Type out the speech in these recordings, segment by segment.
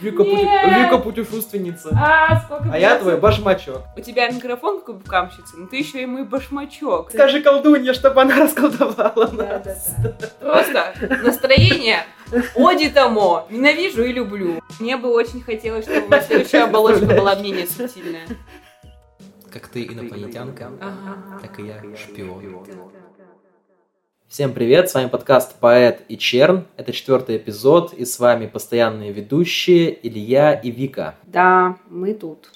Вика, пути-. Вика путешественница. А, сколько А я твой башмачок. У тебя микрофон как у букамщицы, но ты еще и мой башмачок. Скажи колдунья, чтобы она расколдовала Да, нас. да, да. Просто настроение оди тому. Ненавижу и люблю. Мне бы очень хотелось, чтобы следующая оболочка была менее субтильная. Как ты инопланетянка, так и я шпион. Всем привет, с вами подкаст «Поэт и Черн». Это четвертый эпизод, и с вами постоянные ведущие Илья и Вика. Да, мы тут.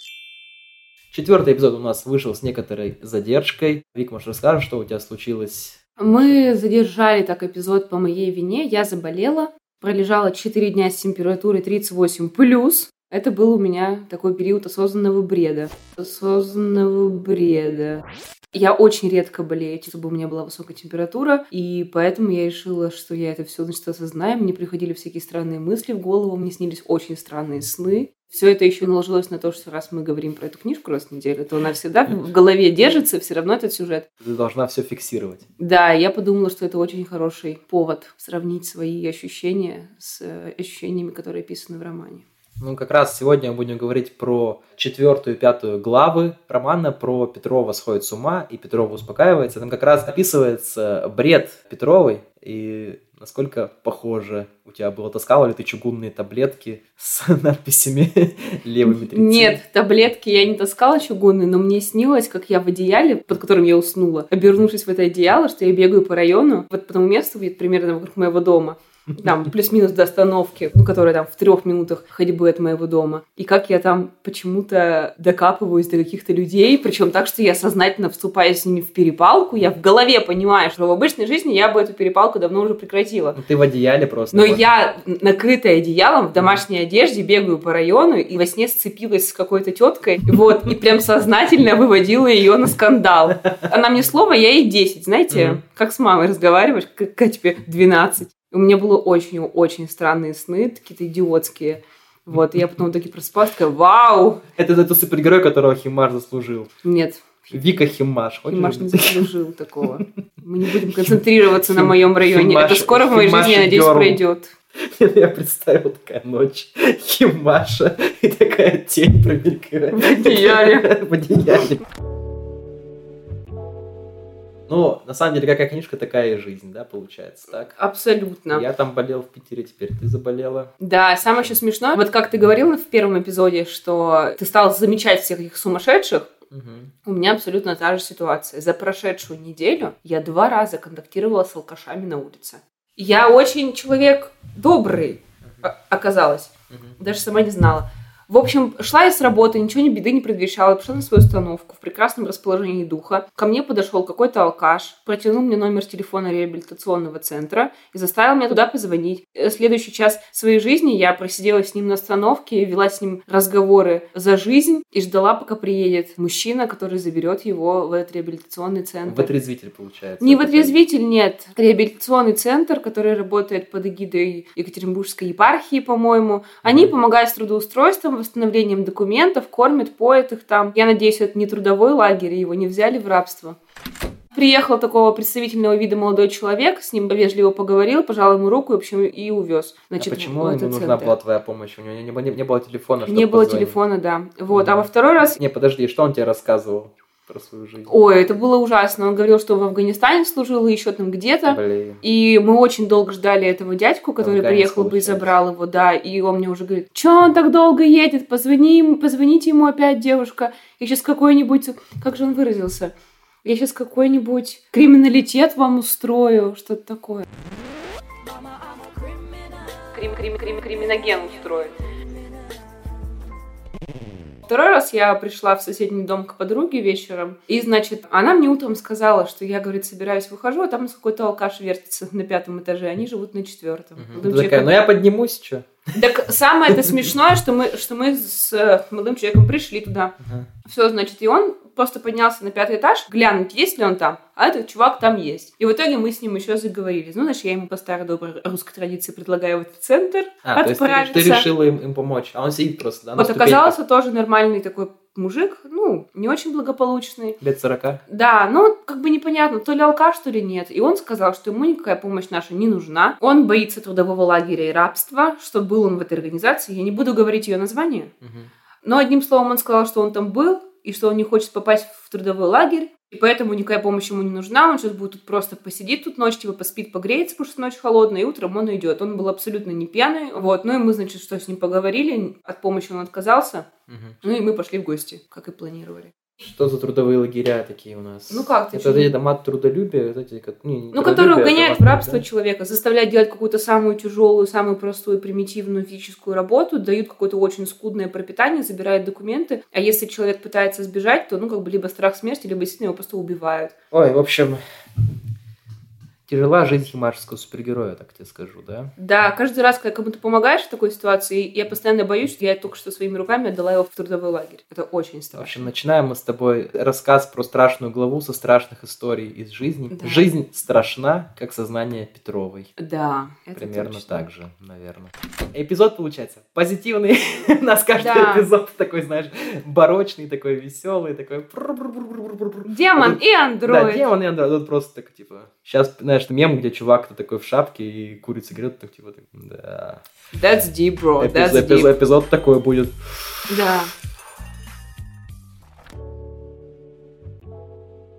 Четвертый эпизод у нас вышел с некоторой задержкой. Вик, может, расскажешь, что у тебя случилось? Мы задержали так эпизод по моей вине. Я заболела, пролежала 4 дня с температурой 38 плюс. Это был у меня такой период осознанного бреда. Осознанного бреда. Я очень редко болею, чтобы у меня была высокая температура, и поэтому я решила, что я это все значит осознаю. Мне приходили всякие странные мысли в голову, мне снились очень странные сны. Все это еще наложилось на то, что раз мы говорим про эту книжку раз в неделю, то она всегда в голове держится, все равно этот сюжет. Ты должна все фиксировать. Да, я подумала, что это очень хороший повод сравнить свои ощущения с э, ощущениями, которые описаны в романе. Ну, как раз сегодня мы будем говорить про четвертую и пятую главы романа про Петрова сходит с ума и Петрова успокаивается. Там как раз описывается бред Петровой и насколько похоже у тебя было. Таскала ли ты чугунные таблетки с надписями левыми 30? Нет, таблетки я не таскала чугунные, но мне снилось, как я в одеяле, под которым я уснула, обернувшись в это одеяло, что я бегаю по району, вот по тому месту, где примерно вокруг моего дома, там плюс-минус до остановки, ну, которая там в трех минутах ходьбы от моего дома. И как я там почему-то докапываюсь до каких-то людей, причем так, что я сознательно вступаю с ними в перепалку, я в голове понимаю, что в обычной жизни я бы эту перепалку давно уже прекратила. Ну, ты в одеяле просто. Но Вот. я, накрытая одеялом, в домашней одежде, бегаю по району и во сне сцепилась с какой-то теткой, вот, и прям сознательно выводила ее на скандал. Она мне слово, я ей 10, знаете, как с мамой разговариваешь, какая тебе 12. У меня было очень-очень странные сны, какие-то идиотские. Вот, и я потом таки проспалась, такая, вау! Это, это супергерой, которого Химар заслужил. Нет, Вика Химаш. Хочешь Химаш не заслужил такого. Мы не будем концентрироваться на моем районе. Это скоро в моей жизни, я надеюсь, пройдет. Я представил такая ночь. Химаша и такая тень промелькает. В одеяле. В одеяле. Ну, на самом деле, какая книжка, такая и жизнь, да, получается, так? Абсолютно. Я там болел в Питере, теперь ты заболела. Да, самое еще смешное, вот как ты говорил в первом эпизоде, что ты стал замечать всех этих сумасшедших, Мгм. у меня абсолютно та же ситуация. За прошедшую неделю я два раза контактировала с алкашами на улице. Я очень человек добрый о- оказалась, Мгм. даже сама не знала. В общем, шла я с работы, ничего не беды не предвещала, пришла на свою остановку в прекрасном расположении духа. Ко мне подошел какой-то алкаш, протянул мне номер телефона реабилитационного центра и заставил меня туда позвонить. Э, Следующий час своей жизни я просидела с ним на остановке, вела с ним разговоры за жизнь и ждала, пока приедет мужчина, который заберет его в этот реабилитационный центр. Вытрезвитель, получается. Не Вот вытрезвитель, нет. Реабилитационный центр, который работает под эгидой Екатеринбургской епархии, по-моему. Они Мгм. помогают с трудоустройством, восстановлением документов, кормят, поят их там. Я надеюсь, это не трудовой лагерь, его не взяли в рабство. Приехал такого представительного вида молодой человек, с ним вежливо поговорил, пожал ему руку, в общем, и увез. А Значит, почему в ему нужна центр. была твоя помощь? У него не, не- не было телефона, Не было позвонить. телефона, да. Вот. А Мгм. во второй раз Не, подожди, что он тебе рассказывал про свою жизнь? Ой, это было ужасно. Он говорил, что в Афганистане служил и еще там где-то. Блин. И мы очень долго ждали этого дядьку, который Афганец, приехал бы и забрал его, да. И он мне уже говорит, что он так долго едет? Позвони ему, позвоните ему опять, девушка. Я сейчас какой-нибудь, как же он выразился? Я сейчас какой-нибудь криминалитет вам устрою, что-то такое. Крим, крим, крим, криминоген устрою. Второй раз я пришла в соседний дом к подруге вечером, и, значит, она мне утром сказала, что я, говорит, собираюсь, выхожу, а там какой-то алкаш вертится на пятом этаже, они живут на четвертом. Молодым Ты такая, ну я поднимусь, что? Так самое это смешное, что мы, что мы с э, молодым человеком пришли туда. Все, значит, и он просто поднялся на пятый этаж, глянуть, есть ли он там, а этот чувак там есть. И в итоге мы с ним еще заговорили. Ну, значит, я ему по старой доброй русской традиции предлагаю в этот центр А, то есть ты, отправиться. ты решила им, им помочь, а он сидит просто, да, Вот оказался тоже нормальный такой мужик, ну, не очень благополучный. Лет 40. Да, ну, как бы непонятно, то ли алкаш, то ли нет. И он сказал, что ему никакая помощь наша не нужна. Он боится трудового лагеря и рабства, что был он в этой организации. Я не буду говорить ее название. Мгм. Но одним словом он сказал, что он там был, и что он не хочет попасть в трудовой лагерь, и поэтому никакая помощь ему не нужна, он сейчас будет тут просто посидит тут ночь, типа поспит, погреется, потому что ночь холодная, и утром он уйдет. Он был абсолютно не пьяный, вот, ну и мы, значит, что с ним поговорили, от помощи он отказался, Мгм. ну и мы пошли в гости, как и планировали. Что за трудовые лагеря такие у нас? Ну как ты, Это чё? эти дома трудолюбия, вот эти, как, не, не Ну, которые угоняют в рабство да? человека, заставляют делать какую-то самую тяжелую, самую простую, примитивную физическую работу, дают какое-то очень скудное пропитание, забирают документы. А если человек пытается сбежать, то, ну, как бы либо страх смерти, либо действительно его просто убивают. Ой, в общем, тяжела жизнь химарского супергероя, так тебе скажу, да? Да, каждый раз, когда кому-то помогаешь в такой ситуации, я постоянно боюсь, что я только что своими руками отдала его в трудовой лагерь. Это очень В страшно. общем, начинаем мы с тобой рассказ про страшную главу со страшных историй из жизни. Да. Жизнь страшна, как сознание Петровой. Да, это Примерно точно. так же, наверное. Эпизод получается позитивный. У нас каждый Да. эпизод такой, знаешь, барочный, такой веселый, такой... Демон и Да, андроид. демон и андроид. Тут просто так, типа... Сейчас, знаешь, мем, где чувак-то такой в шапке и курит сигарету, так, типа, так, да. That's deep, bro. Эпиз- That's эпиз- deep. Эпизод такой будет. Да.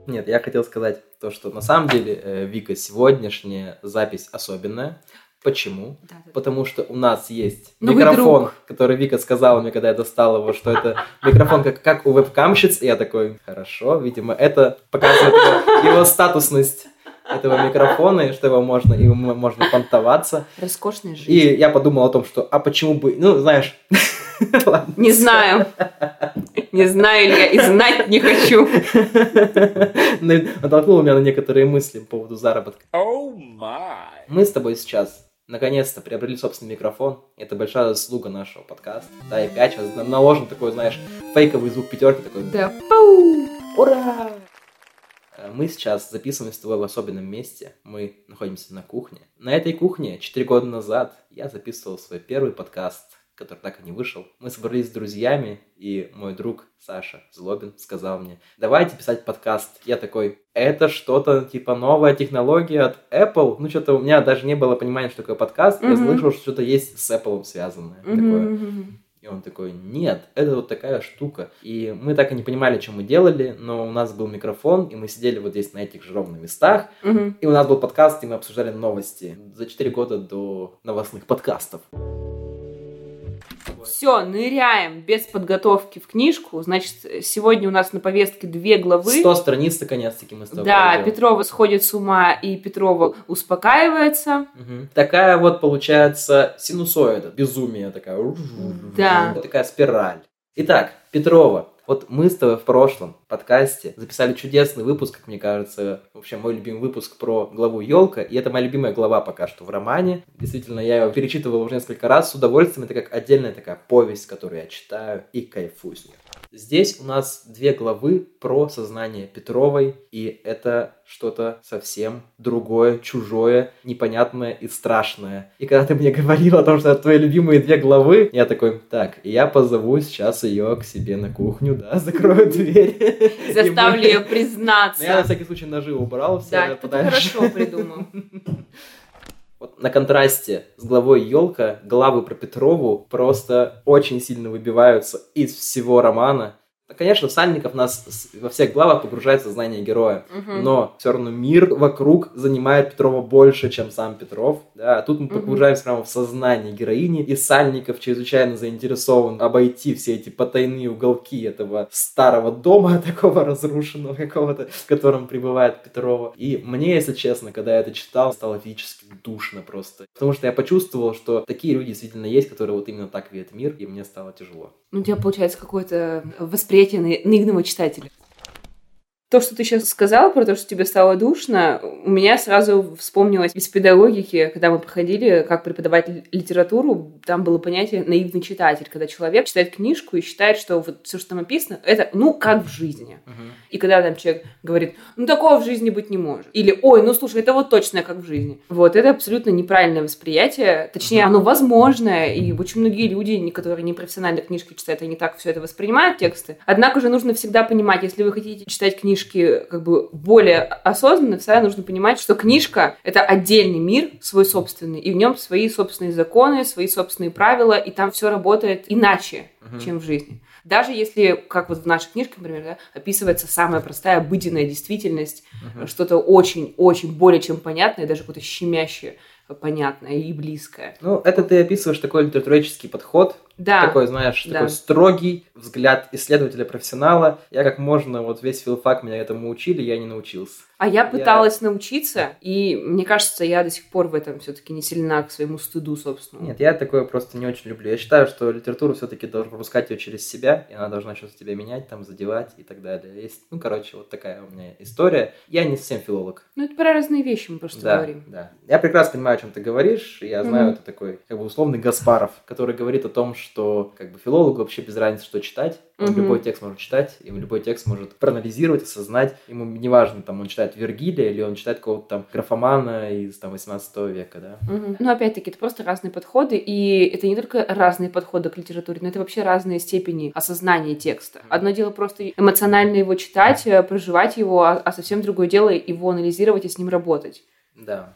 Нет, я хотел сказать то, что на самом деле, э, Вика, сегодняшняя запись особенная. Почему? Да, да. Потому что у нас есть Новый микрофон, друг. который Вика сказала мне, когда я достал его, что это микрофон как, как у вебкамщиц. И я такой, хорошо, видимо, это показывает его статусность этого микрофона, и что его можно, м- можно понтоваться. Роскошная жизнь. И я подумал о том, что, а почему бы, ну, знаешь... ладно. Не знаю. Не знаю ли я и знать не хочу. Натолкнуло меня на некоторые мысли по поводу заработка. Oh my. Мы с тобой сейчас наконец-то приобрели собственный микрофон. Это большая заслуга нашего подкаста. Да, и 5 сейчас на- наложен такой, знаешь, фейковый звук пятерки такой. Да. Пау! Ура! Мы сейчас записываем с тобой в особенном месте. Мы находимся на кухне. На этой кухне 4 года назад я записывал свой первый подкаст, который так и не вышел. Мы собрались с друзьями, и мой друг Саша Злобин сказал мне, давайте писать подкаст. Я такой, это что-то типа новая технология от Apple? Ну, что-то у меня даже не было понимания, что такое подкаст. Я Мгм. слышал, что что-то есть с Apple связанное. Такое. И он такой, нет, это вот такая штука. И мы так и не понимали, что мы делали, но у нас был микрофон, и мы сидели вот здесь на этих же ровных местах, Мгм. и у нас был подкаст, и мы обсуждали новости за 4 года до новостных подкастов. Все, ныряем без подготовки в книжку. Значит, сегодня у нас на повестке две главы. 100 страниц, наконец-таки, мы с тобой Да, пройдем. Петрова сходит с ума, и Петрова успокаивается. Мгм. Такая вот получается синусоида, безумие такая. Да. Такая спираль. Итак, Петрова. Вот мы с тобой в прошлом подкасте записали чудесный выпуск, как мне кажется, вообще мой любимый выпуск про главу Елка, и это моя любимая глава пока что в романе. Действительно, я его перечитывал уже несколько раз с удовольствием. Это как отдельная такая повесть, которую я читаю и кайфую с нее. Здесь у нас две главы про сознание Петровой, и это что-то совсем другое, чужое, непонятное и страшное. И когда ты мне говорил о том, что это твои любимые две главы, я такой, так, я позову сейчас ее к себе на кухню, да, закрою дверь. Заставлю ее Но Я на признаться. всякий случай ножи убрал все Да, подальше. хорошо придумал. Вот на контрасте с главой Елка главы про Петрову просто очень сильно выбиваются из всего романа. Конечно, Сальников нас во всех главах погружает в сознание героя, Мгм. но все равно мир вокруг занимает Петрова больше, чем сам Петров. Да, а тут мы погружаемся прямо в сознание героини, и Сальников чрезвычайно заинтересован обойти все эти потайные уголки этого старого дома, такого разрушенного какого-то, в котором пребывает Петрова. И мне, если честно, когда я это читал, стало физически душно просто. Потому что я почувствовал, что такие люди действительно есть, которые вот именно так видят мир, и мне стало тяжело. Ну, У тебя получается какое-то восприятие на- наивного читателя. То, что ты сейчас сказала про то, что тебе стало душно, у меня сразу вспомнилось из педагогики, когда мы проходили, как преподавать литературу, там было понятие наивный читатель, когда человек читает книжку и считает, что вот все, что там написано, это ну как в жизни. Мгм. И когда там человек говорит, ну такого в жизни быть не может. Или, ой, ну слушай, это вот точно как в жизни. Вот, это абсолютно неправильное восприятие. Точнее, оно возможное, и очень многие люди, которые не профессионально книжки читают, они так все это воспринимают, тексты. Однако же нужно всегда понимать, если вы хотите читать книжки как бы более осознанно, всегда нужно понимать, что книжка — это отдельный мир, свой собственный, и в нем свои собственные законы, свои собственные правила, и там все работает иначе, Мгм. чем в жизни. Даже если, как вот в нашей книжке, например, да, описывается самая простая обыденная действительность, Мгм. что-то очень-очень более чем понятное, даже какое-то щемящее, понятное и близкое. Ну, это ты описываешь такой литературоведческий подход, Да, такой, знаешь, да. такой строгий взгляд исследователя-профессионала. Я как можно, вот весь филфак меня этому учили, я не научился. а я я- пыталась научиться, и мне кажется, я до сих пор в этом все-таки не сильна к своему стыду, собственно. Нет, я такое просто не очень люблю. Я считаю, что литературу все-таки должен пропускать ее через себя, и она должна что-то тебя менять, там, задевать и так далее. Есть, ну, короче, вот такая у меня история. Я не совсем филолог. Ну, это про разные вещи мы просто да, говорим. да. Я прекрасно понимаю, о чем ты говоришь. Я знаю, Мгм. это такой, как бы, условный Гаспаров, который говорит о том, что, как бы, филологу вообще без разницы, что читать. Он Мгм. любой текст может читать, и любой текст может проанализировать, осознать. Ему неважно, там, он читает Вергилия, или он читает какого-то там графомана из, там, 18 века, да. Мгм. Ну, опять-таки, это просто разные подходы, и это не только разные подходы к литературе, но это вообще разные степени осознания текста. Одно дело просто эмоционально его читать, э, проживать его, а, а совсем другое дело его анализировать и с ним работать. Да.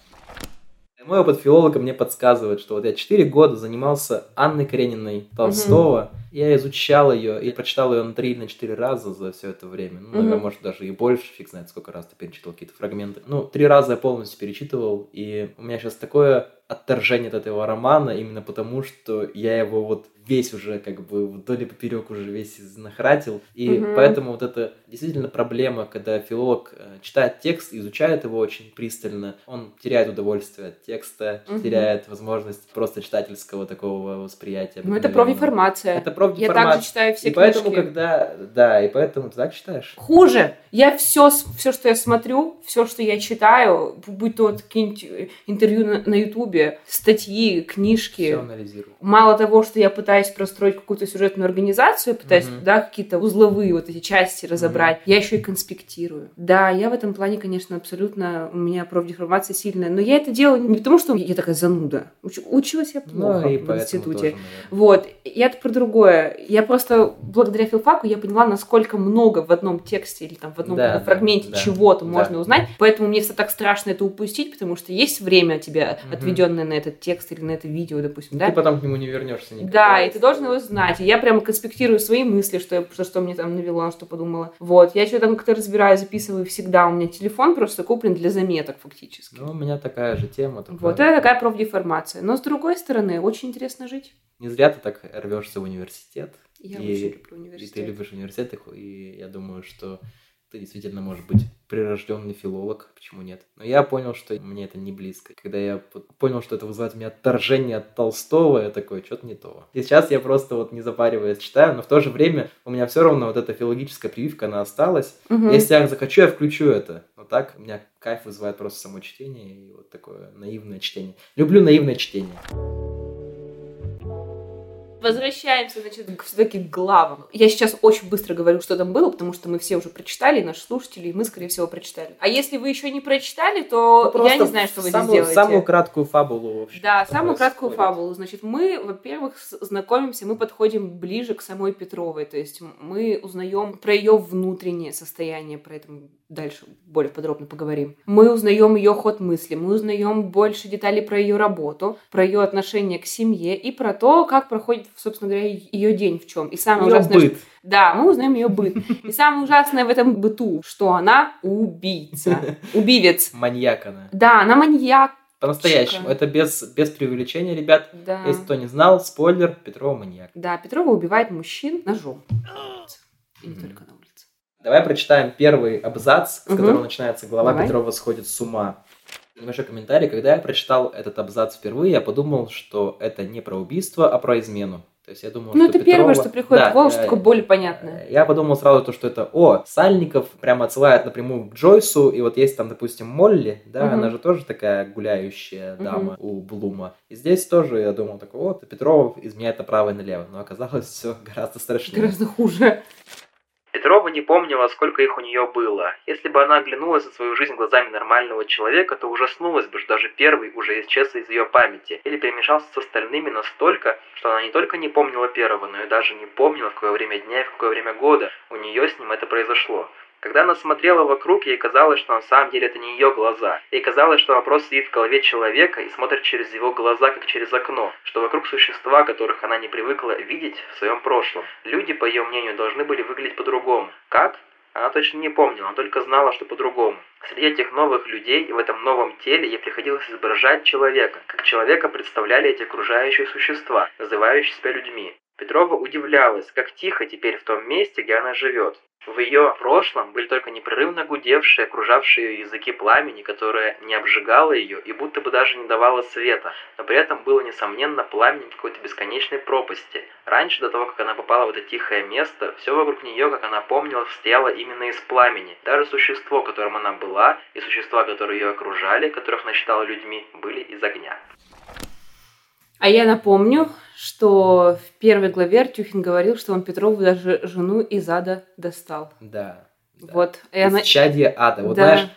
Мой опыт филолога мне подсказывает, что вот я 4 года занимался Анной Карениной Толстого. Я изучал ее и прочитал ее на 3 на 4 раза за все это время. Ну, наверное, Мгм. может, даже и больше, фиг знает, сколько раз ты перечитывал какие-то фрагменты. Ну, три раза я полностью перечитывал, и у меня сейчас такое отторжение от этого романа, именно потому, что я его вот весь уже как бы вдоль и поперек уже весь изнахратил. И Мгм. поэтому вот это действительно проблема, когда филолог э, читает текст, изучает его очень пристально, он теряет удовольствие от текста, Мгм. теряет возможность просто читательского такого восприятия. Ну, это профдеформация. Это Я профдеформат. также читаю все И поэтому, книжки. когда... Да, и поэтому ты так читаешь. Хуже. Я все, все, что я смотрю, все, что я читаю, будь то какие-нибудь э, интервью на- на Ютубе, статьи, книжки. Все анализирую. Мало того, что я пытаюсь простроить какую-то сюжетную организацию, пытаюсь, Мгм. да, какие-то узловые вот эти части разобрать, я еще и конспектирую. Да, я в этом плане, конечно, абсолютно, у меня профдеформация сильная, но я это делаю не потому, что я такая зануда. Уч- училась я плохо Ну, и в институте. тоже. Вот, я про другое. Я просто благодаря филфаку я поняла, насколько много в одном тексте или там в одном Да, да, фрагменте да, чего-то да. можно узнать. Поэтому мне всегда так страшно это упустить, потому что есть время у тебя Мгм. отведенное на этот текст или на это видео, допустим, да? Ты потом к нему не вернешься никогда. Да, и ты должен его знать. И я прямо конспектирую свои мысли, что, я, что, что мне там навело, на что подумала. Вот, я что там как-то разбираю, записываю всегда. У меня телефон просто куплен для заметок фактически. Ну, у меня такая же тема. только Вот это такая профдеформация. Но с другой стороны, очень интересно жить. Не зря ты так рвешься в университет. Я И- очень люблю И ты университет. любишь университет, и я думаю, что ты действительно можешь быть прирожденный филолог, почему нет? Но я понял, что мне это не близко. Когда я понял, что это вызывает у меня отторжение от Толстого, я такой, что-то не то. И сейчас я просто вот не запариваясь читаю, но в то же время у меня все равно вот эта филологическая прививка, она осталась. Мгм. Если я захочу, я включу это. Но так у меня кайф вызывает просто само чтение и вот такое наивное чтение. Люблю наивное чтение. Возвращаемся, значит, все-таки к главам. Я сейчас очень быстро говорю, что там было, потому что мы все уже прочитали, и наши слушатели, и мы, скорее всего, прочитали. А если вы еще не прочитали, то Ну, я не знаю, что вы самую, здесь делаете. Самую краткую фабулу вообще. Да, самую краткую происходит. фабулу. Значит, мы, во-первых, знакомимся, мы подходим ближе к самой Петровой. То есть мы узнаем про ее внутреннее состояние, про это дальше более подробно поговорим. Мы узнаем ее ход мысли, мы узнаем больше деталей про ее работу, про ее отношение к семье и про то, как проходит, собственно говоря, ее день в чем. И самое Её ужасное, что- быт. да, мы узнаем ее быт. И самое ужасное в этом быту, что она убийца, убивец. Маньяк она. Да, она маньяк. По-настоящему. Это без, без преувеличения, ребят. Да. Если кто не знал, спойлер, Петрова маньяк. Да, Петрова убивает мужчин ножом. И не только на улице. Давай прочитаем первый абзац, с Мгм. которого начинается глава Давай. Петрова сходит с ума. Небольшой комментарий. Когда я прочитал этот абзац впервые, я подумал, что это не про убийство, а про измену. То есть я думал, Ну, что это первое, Петрова- что приходит Да, в голову, что э, такое более понятное. Я подумал сразу то, что это, о, Сальников прямо отсылает напрямую к Джойсу, и вот есть там, допустим, Молли, да, Мгм. она же тоже такая гуляющая дама у Блума. И здесь тоже я думал, такой, вот, Петрова изменяет направо и налево, но оказалось все гораздо страшнее. Гораздо хуже. Петрова не помнила, сколько их у нее было. Если бы она оглянулась на свою жизнь глазами нормального человека, то ужаснулась бы, что даже первый уже исчез из ее памяти или перемешался с остальными настолько, что она не только не помнила первого, но и даже не помнила, в какое время дня и в какое время года у нее с ним это произошло. Когда она смотрела вокруг, ей казалось, что на самом деле это не ее глаза. Ей казалось, что она просто сидит в голове человека и смотрит через его глаза, как через окно, что вокруг существа, которых она не привыкла видеть в своем прошлом. Люди, по ее мнению, должны были выглядеть по-другому. Как? Она точно не помнила, она только знала, что по-другому. Среди этих новых людей и в этом новом теле ей приходилось изображать человека, как человека представляли эти окружающие существа, называющие себя людьми. Петрова удивлялась, как тихо теперь в том месте, где она живет. В ее прошлом были только непрерывно гудевшие, окружавшие ее языки пламени, которое не обжигало ее и будто бы даже не давало света, но при этом было, несомненно, пламенем какой-то бесконечной пропасти. Раньше, до того, как она попала в это тихое место, все вокруг нее, как она помнила, стояло именно из пламени. Даже существо, которым она была, и существа, которые ее окружали, которых она считала людьми, были из огня. А я напомню, что в первой главе Артюхин говорил, что он Петрову даже жену из ада достал. Да. да. Вот. И Из она... чадия ада. Вот Да. знаешь,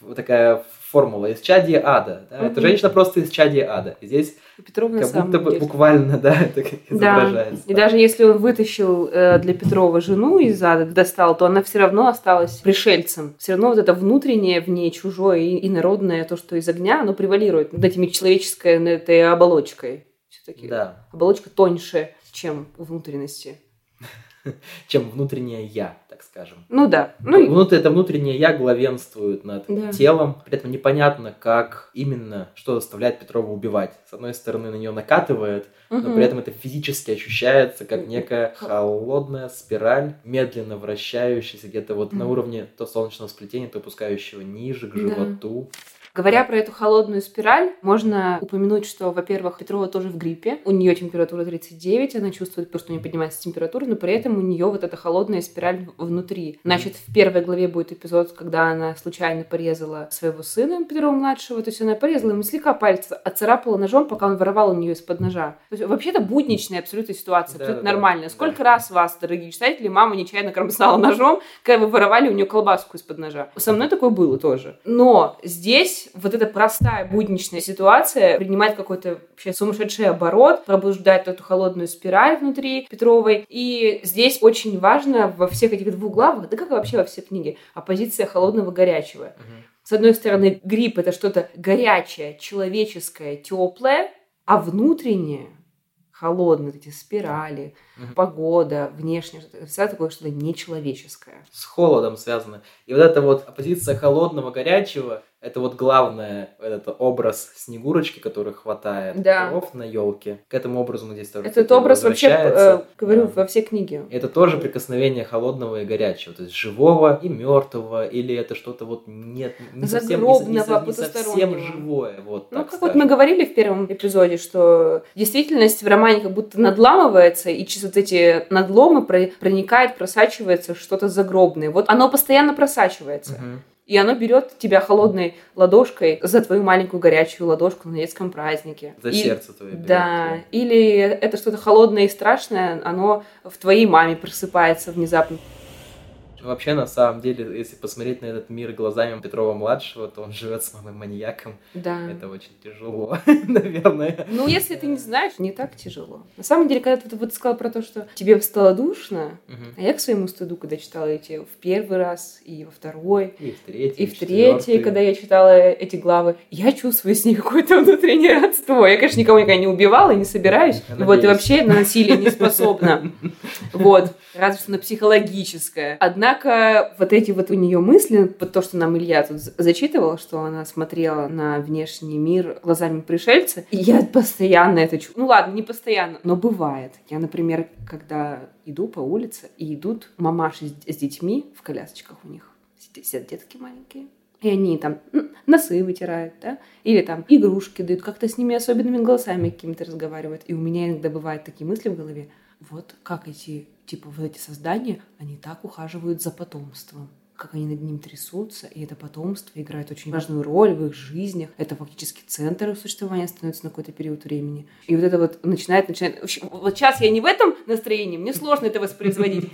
вот такая формула из чадия ада. да, Это Мгм. женщина просто из чадия ада. И здесь Петрова как будто бы деле. буквально, да, это как Да. изображается. И даже если он вытащил э, для Петрова жену из ада, достал, то она все равно осталась пришельцем. Все равно вот это внутреннее в ней, чужое и инородное, то, что из огня, оно превалирует над этими человеческой над этой оболочкой. Все-таки Да. оболочка тоньше, чем внутренности. Чем внутреннее я, так скажем. Ну да. Ну, и- Внут- это внутреннее я главенствует над Да. телом. При этом непонятно, как именно, что заставляет Петрова убивать. С одной стороны, на нее накатывает, но мгм. при этом это физически ощущается как некая холодная спираль, медленно вращающаяся где-то вот на Мгм. уровне то солнечного сплетения, то опускающего ниже к Да. Говоря про эту холодную спираль, можно упомянуть, что, во-первых, Петрова тоже в гриппе. У нее температура 39, она чувствует, потому что у нее поднимается температура, но при этом у нее вот эта холодная спираль внутри. Значит, в первой главе будет эпизод, когда она случайно порезала своего сына Петрова-младшего, то есть она порезала ему слегка палец, отцарапала ножом, пока он воровал у нее из-под ножа. То есть вообще-то будничная абсолютно ситуация, Да, абсолютно да, да. нормальная. Сколько раз вас, дорогие читатели, мама нечаянно кромсала ножом, когда вы воровали у нее колбаску из-под ножа. Со мной такое было тоже. Но здесь вот эта простая будничная ситуация принимает какой-то вообще сумасшедший оборот, пробуждает эту холодную спираль внутри Петровой. И здесь очень важно во всех этих двух главах, да как и вообще во всей книге, оппозиция холодного-горячего. Мгм. С одной стороны, грипп это что-то горячее, человеческое, теплое, а внутреннее холодные эти спирали, Мгм. погода, внешнее, что-то, всегда такое что-то нечеловеческое. С холодом связано. И вот эта вот оппозиция холодного, горячего, это вот главное, этот образ Снегурочки, который хватает Да. дров на елке. К этому образу мы здесь тоже Этот образ вообще, э, говорю, Да. во всей книге. Это тоже прикосновение холодного и горячего, то есть живого и мертвого, или это что-то вот нет, не совсем, не, не не совсем живое. Вот Ну, как вот скажем. мы говорили в первом эпизоде, что действительность в романе как будто надламывается, и через вот эти надломы про- проникает, просачивается что-то загробное. Вот оно постоянно просачивается. Мгм. И оно берет тебя холодной ладошкой за твою маленькую горячую ладошку на детском празднике. За И- сердце твое берет Да, или это что-то холодное и страшное, оно в твоей маме просыпается внезапно. Вообще, на самом деле, если посмотреть на этот мир глазами Петрова-младшего, то он живет с мамой-маньяком. Да. Это очень тяжело, наверное. Ну, если ты не знаешь, не так тяжело. На самом деле, когда ты вот сказал про то, что тебе стало душно, а я к своему стыду, когда читала эти в первый раз, и во второй, И в третий, и в третий, когда я читала эти главы, я чувствую с ней какое-то внутреннее родство. Я, конечно, никого никогда не убивала и не собираюсь. Вот, и вообще на насилие не способна. Вот. Разве что на психологическое. Однако вот эти вот у нее мысли, вот то, что нам Илья тут за- зачитывал, что она смотрела на внешний мир глазами пришельца, и я постоянно это чувствую. Ну ладно, не постоянно, но бывает. Я, например, когда иду по улице, и идут мамаши с, с детьми в колясочках у них, сидят детки маленькие, и они там носы вытирают, да, или там игрушки дают, как-то с ними особенными голосами какими-то разговаривают. И у меня иногда бывают такие мысли в голове. вот как эти, типа, вот эти создания, они так ухаживают за потомством как они над ним трясутся, и это потомство играет очень важную роль в их жизнях. Это фактически центр их существования становится на какой-то период времени. И вот это вот начинает, начинает... Вот сейчас я не в этом настроении, мне сложно это воспроизводить.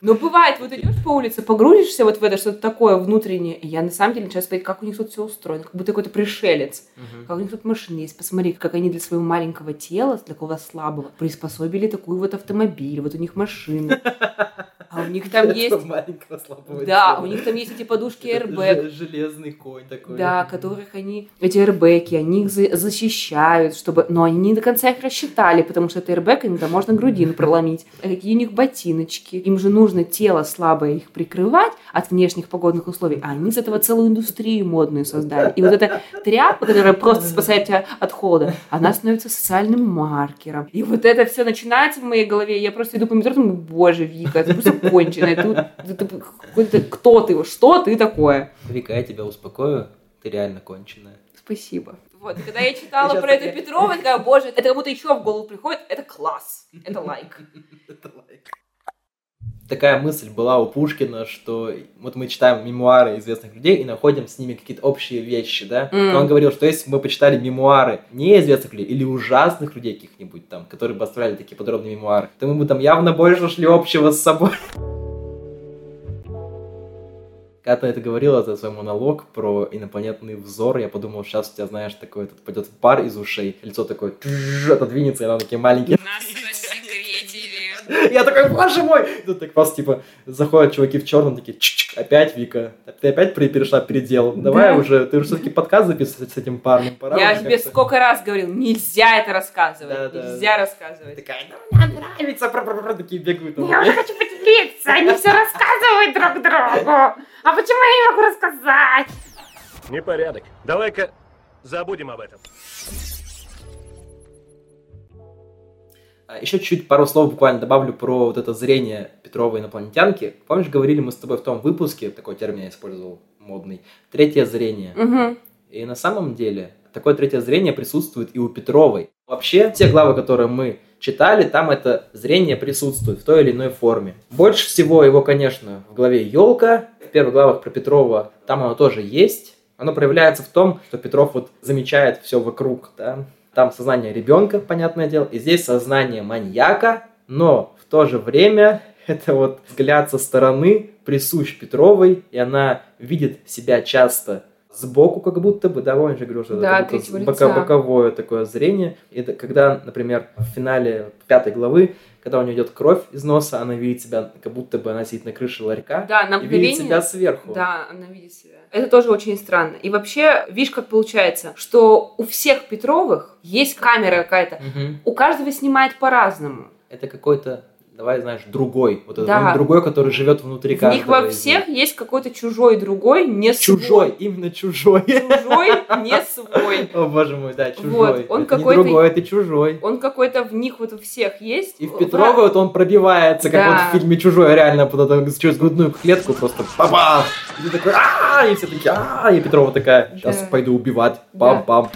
Но бывает, вот идешь по улице, погрузишься вот в это что-то такое внутреннее, и я на самом деле начинаю смотреть, как у них тут все устроено, как будто какой-то пришелец, uh-huh. как у них тут машины есть. Посмотри, как они для своего маленького тела, для такого слабого, приспособили такую вот автомобиль, вот у них машины. А у них там есть... Да, у них там есть эти подушки airbag. Железный конь такой. Да, которых они... Эти airbag, они их защищают, чтобы... Но они не до конца их рассчитали, потому что это airbag, там можно грудину проломить. А какие у них ботиночки. Им же нужно тело слабое их прикрывать от внешних погодных условий, а они из этого целую индустрию модную создали. И вот эта тряпка, которая просто спасает тебя от холода, она становится социальным маркером. И вот это все начинается в моей голове. Я просто иду по метро, думаю, боже, Вика, это просто конченая. Ты, ты, ты, кто ты? Что ты такое? Вика, я тебя успокою. Ты реально конченая. Спасибо. Вот, когда я читала про это Петрова, я такая, боже, это кому-то еще в голову приходит, это класс, это лайк. Это лайк такая мысль была у Пушкина, что вот мы читаем мемуары известных людей и находим с ними какие-то общие вещи, да. Mm. он говорил, что если бы мы почитали мемуары неизвестных людей или ужасных людей каких-нибудь там, которые бы оставляли такие подробные мемуары, то мы бы там явно больше шли общего с собой. Когда ты это говорила, за свой монолог про инопланетный взор, я подумал, сейчас у тебя, знаешь, такой, этот пойдет пар из ушей, лицо такое отодвинется, и она такие маленькие. Я такой, боже мой! Тут так просто, типа, заходят чуваки в черном, такие, чик опять Вика, ты опять перешла передел. Давай уже, ты уже все-таки подкаст записывать с этим парнем. Пора Я тебе сколько раз говорил, нельзя это рассказывать, нельзя рассказывать. Такая, ну, мне нравится, такие бегают. Я уже хочу поделиться, они все рассказывают друг другу. А почему я не могу рассказать? Непорядок. Давай-ка забудем об этом. Еще чуть пару слов буквально добавлю про вот это зрение Петровой инопланетянки. Помнишь, говорили мы с тобой в том выпуске, такой термин я использовал модный, третье зрение. Угу. И на самом деле такое третье зрение присутствует и у Петровой. Вообще, те главы, которые мы читали, там это зрение присутствует в той или иной форме. Больше всего его, конечно, в главе «Елка». В первых главах про Петрова там оно тоже есть. Оно проявляется в том, что Петров вот замечает все вокруг, да, там сознание ребенка, понятное дело, и здесь сознание маньяка, но в то же время это вот взгляд со стороны присущ Петровой, и она видит себя часто сбоку, как будто бы, да, он же говорил, что да, это бока, боковое такое зрение. И это, когда, например, в финале пятой главы, когда у нее идет кровь из носа, она видит себя, как будто бы она сидит на крыше ларька да, на и видит себя сверху. Да, она видит себя. Это тоже очень странно. И вообще, видишь, как получается, что у всех Петровых есть камера какая-то. Угу. У каждого снимает по-разному. Это какой-то давай, знаешь, другой. Вот этот да. другой, который живет внутри каждого. У них во всех есть какой-то чужой другой, не чужой. Свой. именно чужой. Чужой, не свой. О, боже мой, да, чужой. Вот, он это какой-то, не другой, это чужой. Он какой-то в них вот у всех есть. И в Петровой вот он пробивается, как да. вот в фильме «Чужой», реально через грудную клетку просто папа И ты такой а и все такие а и Петрова такая, сейчас пойду убивать, пам-пам.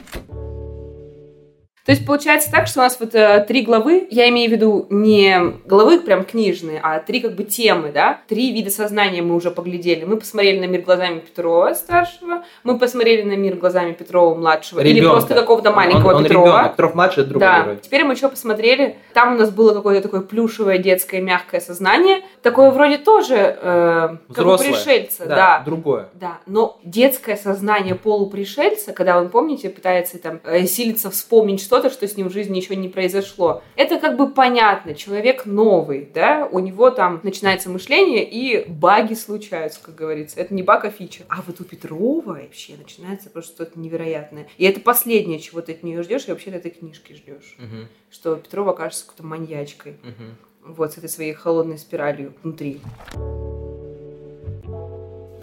То есть получается так, что у нас вот э, три главы, я имею в виду не главы прям книжные, а три как бы темы, да, три вида сознания мы уже поглядели. Мы посмотрели на мир глазами Петрова старшего, мы посмотрели на мир глазами Петрова младшего, Ребенка. или просто какого-то маленького он, он Петрова. Ребенок. Петров младший, это другой да. герой. Теперь мы еще посмотрели, там у нас было какое-то такое плюшевое детское мягкое сознание, такое вроде тоже э, как бы пришельца, да, да, другое. Да, но детское сознание полупришельца, когда он, помните, пытается там э, силиться вспомнить что что-то, что с ним в жизни еще не произошло. Это как бы понятно, человек новый, да, у него там начинается мышление, и баги случаются, как говорится. Это не баг, а фича. А вот у Петрова вообще начинается просто что-то невероятное. И это последнее, чего ты от нее ждешь, и вообще от этой книжки ждешь. Угу. Что Петрова окажется какой-то маньячкой. Угу. Вот, с этой своей холодной спиралью внутри.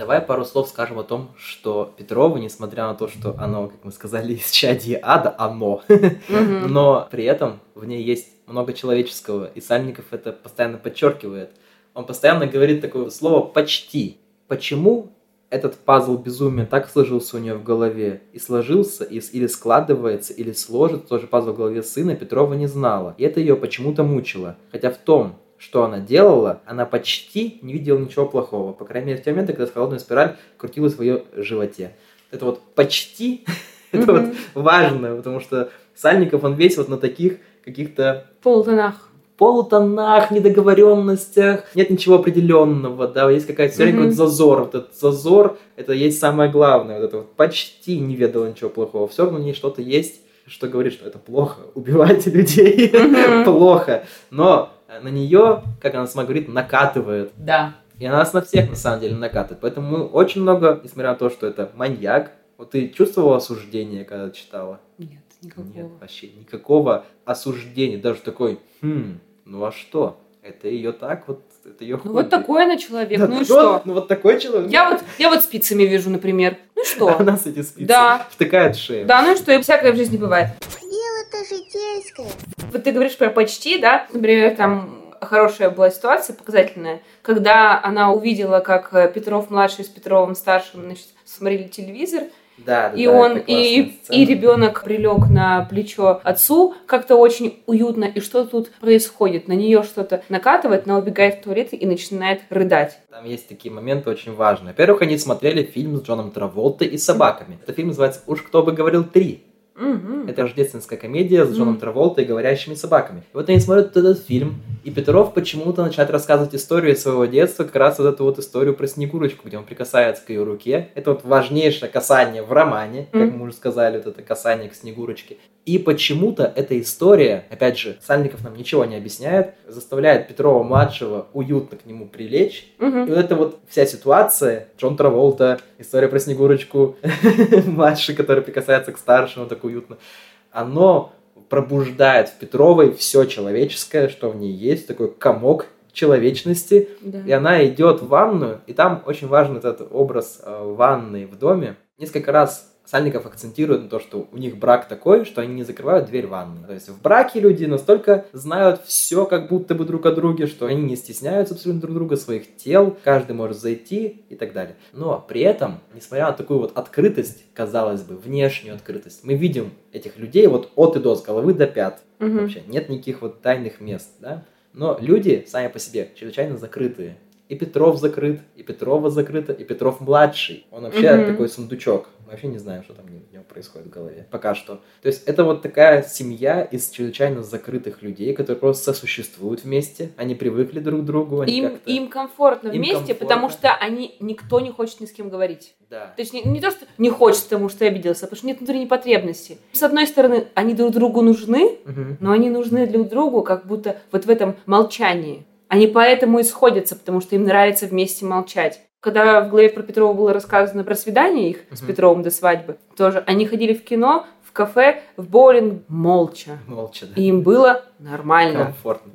Давай пару слов скажем о том, что Петрова, несмотря на то, что оно, как мы сказали, из чади ада, оно, но при этом в ней есть много человеческого, и Сальников это постоянно подчеркивает. Он постоянно говорит такое слово «почти». Почему этот пазл безумия так сложился у нее в голове и сложился, и, или складывается, или сложит тоже пазл в голове сына, Петрова не знала. И это ее почему-то мучило. Хотя в том, что она делала, она почти не видела ничего плохого. По крайней мере, в те моменты, когда холодная спираль крутилась в ее животе. Это вот почти, это вот важно, потому что Сальников, он весь вот на таких каких-то полутонах. полутонах, недоговоренностях, нет ничего определенного, да, есть какая-то все время зазор. Вот этот зазор, это есть самое главное. Вот это вот почти не ведала ничего плохого. Все равно в ней что-то есть, что говорит, что это плохо. Убивать людей плохо. Но на нее, как она сама говорит, накатывает. Да. И она нас на всех, на самом деле, накатывает. Поэтому мы очень много, несмотря на то, что это маньяк, вот ты чувствовала осуждение, когда читала? Нет, никакого. Нет, вообще никакого осуждения. Даже такой, хм, ну а что? Это ее так вот, это ее Ну вот такой она человек, Да, ну и что? Ну вот такой человек. Я вот, я вот спицами вяжу, например. Ну и что? Она с эти спицы Да. втыкает в шею. Да, ну и что, и всякое в жизни бывает. Дело-то житейское. Вот ты говоришь про почти, да? Например, там хорошая была ситуация, показательная, когда она увидела, как э, Петров-младший с Петровым-старшим, значит, смотрели телевизор, Да, да, и да, он, и, сцена. и ребенок прилег на плечо отцу, как-то очень уютно, и что тут происходит? На нее что-то накатывает, она убегает в туалет и начинает рыдать. Там есть такие моменты очень важные. Во-первых, они смотрели фильм с Джоном Траволтой и собаками. Этот фильм называется «Уж кто бы говорил три». Мгм. Это рождественская комедия с Джоном Мгм. Траволтой и говорящими собаками. И вот они смотрят этот фильм, и Петров почему-то начинает рассказывать историю своего детства, как раз вот эту вот историю про Снегурочку, где он прикасается к ее руке. Это вот важнейшее касание в романе, как Мгм. мы уже сказали, вот это касание к Снегурочке. И почему-то эта история, опять же, Сальников нам ничего не объясняет, заставляет Петрова-младшего уютно к нему прилечь, Мгм. и вот эта вот вся ситуация, Джон Траволта, история про Снегурочку, младший, который прикасается к старшему так уютно, оно пробуждает в Петровой все человеческое, что в ней есть, такой комок человечности, Да. и она идет в ванную, и там очень важен этот образ э, ванной в доме. Несколько раз Сальников акцентирует на то, что у них брак такой, что они не закрывают дверь ванны. То есть в браке люди настолько знают все как будто бы друг о друге, что они не стесняются абсолютно друг друга, своих тел, каждый может зайти и так далее. Но при этом, несмотря на такую вот открытость, казалось бы, внешнюю открытость, мы видим этих людей вот от и до, с головы до пят. Мгм. Вообще нет никаких вот тайных мест, да? Но люди сами по себе чрезвычайно закрытые. И Петров закрыт, и Петрова закрыта, и Петров младший. Он вообще Мгм. такой сундучок. Вообще не знаем, что там у него происходит в голове. Пока что. То есть это вот такая семья из чрезвычайно закрытых людей, которые просто сосуществуют вместе. Они привыкли друг к другу. Они Им, им комфортно Им вместе, комфортно. потому что они никто не хочет ни с кем говорить. Да. То есть не, не то, что не хочет, потому что обиделся, а потому что нет внутренней потребности. С одной стороны, они друг другу нужны, Мгм. но они нужны друг другу как будто вот в этом молчании. Они поэтому и сходятся, потому что им нравится вместе молчать. Когда в главе про Петрова было рассказано про свидание их с. Петровым до свадьбы, тоже они ходили в кино, в кафе, в боулинг молча. Молча, да. И им было нормально. комфортно.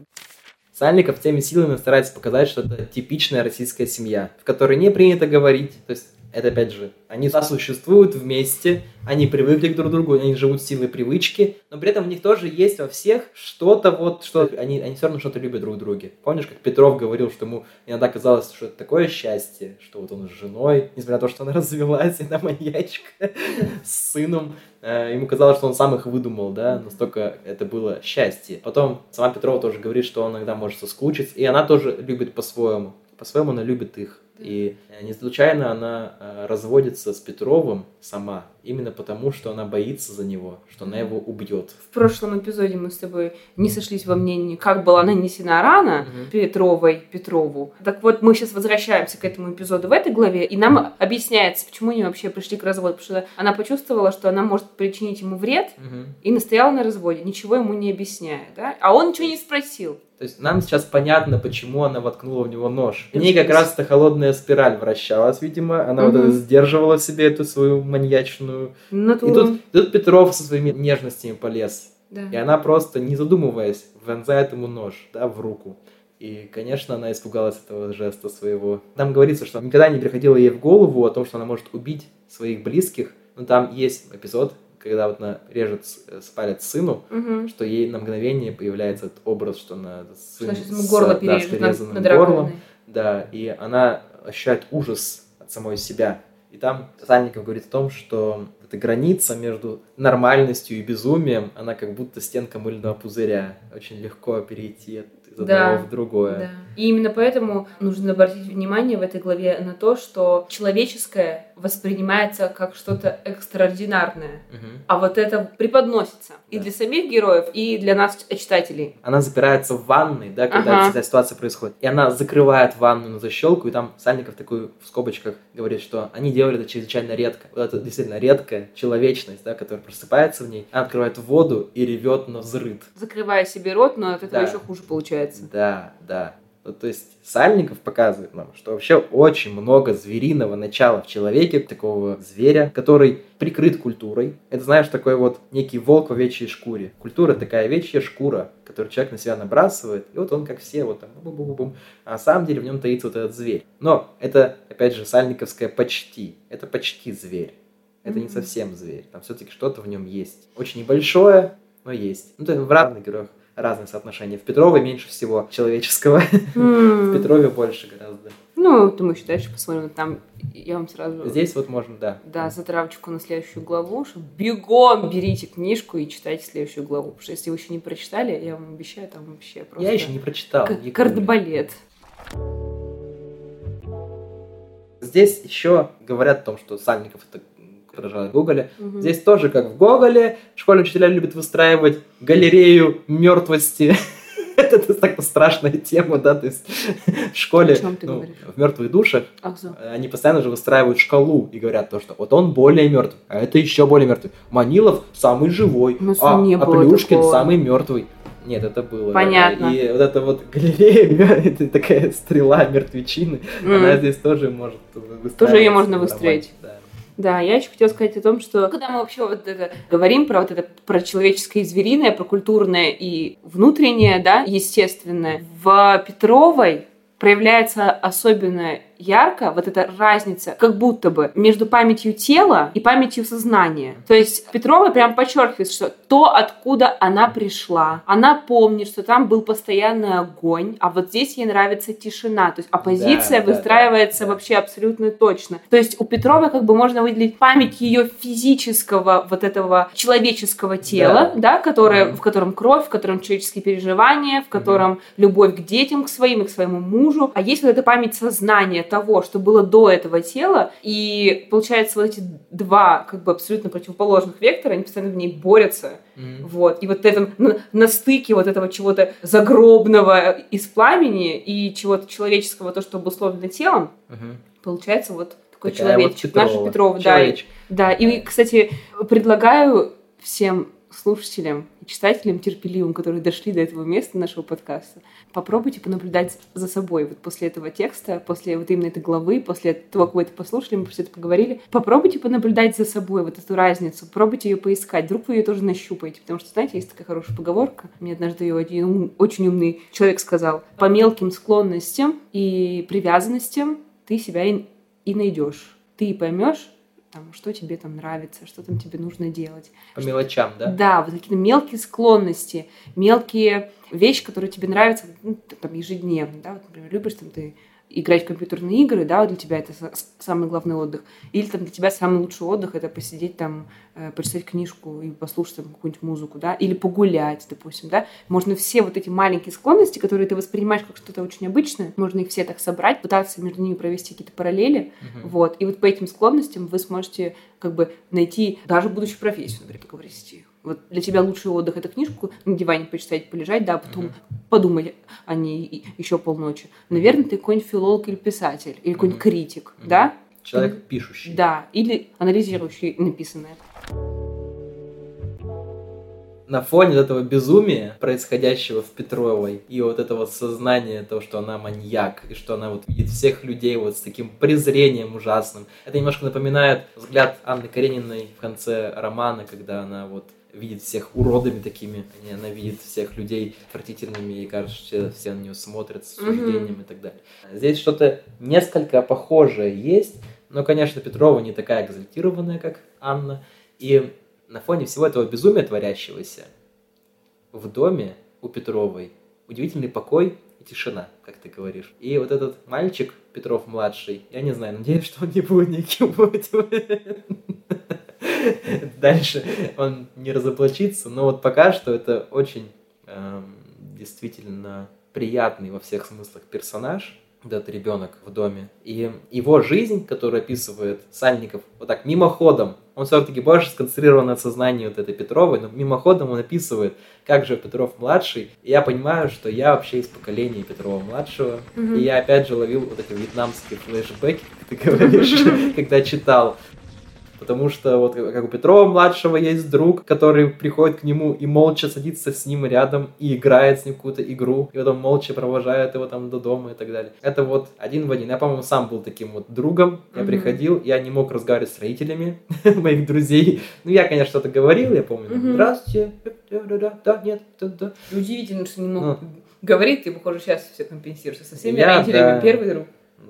Сальников всеми силами старается показать, что это типичная российская семья, в которой не принято говорить. То есть, это опять же, они существуют вместе, они привыкли к друг другу, они живут силой привычки, но при этом у них тоже есть во всех что-то вот, что они, они все равно что-то любят друг в друге. Помнишь, как Петров говорил, что ему иногда казалось, что это такое счастье, что вот он с женой, несмотря на то, что она развелась, и она маньячка, с сыном, Э, ему казалось, что он сам их выдумал, да, настолько это было счастье. Потом сама Петрова тоже говорит, что он иногда может соскучиться, и она тоже любит по-своему. По-своему она любит их. И э, не случайно она э, разводится с Петровым сама, именно потому, что она боится за него, что она его убьет. В прошлом эпизоде мы с тобой не сошлись во мнении, как была нанесена рана Мгм. Петровой Петрову. Так вот, мы сейчас возвращаемся к этому эпизоду в этой главе, и нам объясняется, почему они вообще пришли к разводу. Потому что она почувствовала, что она может причинить ему вред, Мгм. и настояла на разводе, ничего ему не объясняя, да? А он ничего не спросил. То есть нам сейчас понятно, почему она воткнула в него нож. В ней как раз эта холодная спираль вращалась, видимо. Она вот Мгм. это сдерживала в себе эту свою маньячную Ну, И тут, тут Петров со своими нежностями полез. да. И она просто, не задумываясь, вонзает ему нож да, в руку. И, конечно, она испугалась этого жеста своего. Там говорится, что никогда не приходило ей в голову о том, что она может убить своих близких. Но там есть эпизод, когда вот она режет э, палец сыну, Мгм. что ей на мгновение появляется этот образ, что она сын Что ему с- горло да, с перерезанным над горлом. раковиной. Да, и она ощущает ужас от самой себя. И там Сальников говорит о том, что эта граница между нормальностью и безумием, она как будто стенка мыльного пузыря. Очень легко перейти от из Да, одного в другое. Да. И именно поэтому нужно обратить внимание в этой главе на то, что человеческое воспринимается как что-то экстраординарное, Мгм. а вот это преподносится и Да. для самих героев, и для нас, читателей. Она запирается в ванной, да, когда Ага. вся ситуация происходит. И она закрывает ванну на защелку, и там Сальников такой в скобочках говорит, что они делали это чрезвычайно редко. Вот это действительно редкая человечность, да, которая просыпается в ней. Она открывает воду и ревет на взрыд. Закрывая себе рот, но от этого Да. еще хуже получается. Да, да. Ну, то есть Сальников показывает нам, что вообще очень много звериного начала в человеке, такого зверя, который прикрыт культурой. Это, знаешь, такой вот некий волк в овечьей шкуре. Культура такая овечья шкура, которую человек на себя набрасывает, и вот он как все, вот там, бум-бум-бум. А на самом деле в нем таится вот этот зверь. Но это, опять же, сальниковское почти. Это почти зверь. Это не совсем зверь. Там все-таки что-то в нем есть. Очень небольшое, но есть. Ну, то есть в разных героях разные соотношения. В Петровой меньше всего человеческого. В М. Петрове больше гораздо. Ну, думаю, еще дальше посмотрим. Там я вам сразу... Здесь вот можно, да. Да, затравочку на следующую главу, что бегом берите книжку и читайте следующую главу. Потому что если вы еще не прочитали, я вам обещаю, там вообще просто... Я еще не прочитал. как Викуля. кардебалет. Здесь еще говорят о том, что Сальников это подражает Гоголя. Мгм. Здесь тоже, как в Гоголе, школьные учителя любят выстраивать галерею мертвости. Это такая страшная тема, да, то есть в школе, ну, в мертвых душах Ах, они постоянно же выстраивают шкалу и говорят то, что вот он более мертвый, а это еще более мертвый. Манилов самый живой, У нас а, а Плюшкин такого. самый мертвый. Нет, это было. да. Понятно. И вот эта вот галерея, это такая стрела мертвечины, она здесь тоже может выстраиваться Тоже её можно выстроить. да. Да, я еще хотела сказать о том, что когда мы вообще вот это говорим про вот это про человеческое и звериное, про культурное и внутреннее, да, естественное, в Петровой проявляется особенно ярко вот эта разница, как будто бы между памятью тела и памятью сознания. То есть Петрова прям подчеркивает, что то, откуда она пришла, она помнит, что там был постоянный огонь, а вот здесь ей нравится тишина. То есть оппозиция Да, да, выстраивается да, да. вообще абсолютно точно. То есть у Петровой как бы можно выделить память ее физического вот этого человеческого тела, да, которое, Мгм. в котором кровь, в котором человеческие переживания, в котором любовь к детям, к своим и к своему мужу. А есть вот эта память сознания того, что было до этого тела. И получается, вот эти два как бы абсолютно противоположных вектора, они постоянно в ней борются. Мгм. Вот. И вот этом на, на стыке вот этого чего-то загробного из пламени и чего-то человеческого, то, что обусловлено телом, Мгм. получается вот такой Такая вот человечек. Наша Петрова. Петрова, да. Человечек. Да, и, кстати, предлагаю всем слушателям и читателям терпеливым, которые дошли до этого места нашего подкаста, попробуйте понаблюдать за собой вот после этого текста, после вот именно этой главы, после того, как вы это послушали, мы про это поговорили, попробуйте понаблюдать за собой вот эту разницу, пробуйте ее поискать, вдруг вы ее тоже нащупаете, потому что, знаете, есть такая хорошая поговорка, мне однажды ее один ум- очень умный человек сказал, по мелким склонностям и привязанностям ты себя и, и найдешь. Ты поймешь, там, что тебе там нравится, что там тебе нужно делать. По мелочам, да? Да, вот какие-то мелкие склонности, мелкие вещи, которые тебе нравятся ну, там, ежедневно, да, вот, например, любишь там ты играть в компьютерные игры, да, вот для тебя это самый главный отдых. Или там для тебя самый лучший отдых это посидеть там, э, почитать книжку и послушать там какую-нибудь музыку, да, или погулять, допустим, да. Можно все вот эти маленькие склонности, которые ты воспринимаешь как что-то очень обычное, можно их все так собрать, пытаться между ними провести какие-то параллели, Мгм. вот. И вот по этим склонностям вы сможете как бы найти даже будущую профессию, например, поговорить. Вот для тебя лучший отдых это книжку на диване почитать, полежать, да, а потом Мгм. подумать о ней еще полночи. Наверное, ты какой-нибудь филолог или писатель, или какой-нибудь Мгм. критик, Мгм. да? Человек пишущий. Да, или анализирующий написанное. на фоне этого безумия, происходящего в Петровой, и вот этого сознания того, что она маньяк, и что она вот видит всех людей вот с таким презрением ужасным. Это немножко напоминает взгляд Анны Карениной в конце романа, когда она вот видит всех уродами такими, она видит всех людей отвратительными, и кажется, что все на нее смотрят с Мгм. осуждением и так далее. Здесь что-то несколько похожее есть, но, конечно, Петрова не такая экзальтированная, как Анна, и на фоне всего этого безумия творящегося в доме у Петровой удивительный покой и тишина, как ты говоришь. И вот этот мальчик, Петров-младший, я не знаю, надеюсь, что он не будет никем Дальше он не разоблачится, но вот пока что это очень эм, действительно приятный во всех смыслах персонаж, этот ребенок в доме. И его жизнь, которую описывает Сальников, вот так, мимоходом, он все-таки больше сконцентрирован на сознании вот этой Петровой, но мимоходом он описывает, как же Петров-младший. И я понимаю, что я вообще из поколения Петрова-младшего. И я опять же ловил вот эти вьетнамские флешбеки, как ты говоришь, когда читал Потому что вот как у Петрова-младшего есть друг, который приходит к нему и молча садится с ним рядом и играет с ним какую-то игру, и потом молча провожает его там до дома и так далее. Это вот один в один. Я, по-моему, сам был таким вот другом. Я mm-hmm. приходил, я не мог разговаривать с родителями моих друзей. Ну, я, конечно, что-то говорил, я помню. Mm-hmm. Здравствуйте. Да, да, нет, да, да. Удивительно, что не мог ну. говорить, ты, похоже, сейчас все компенсируешь. Со всеми я, родителями да, первый друг.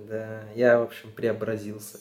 Да, я, в общем, преобразился.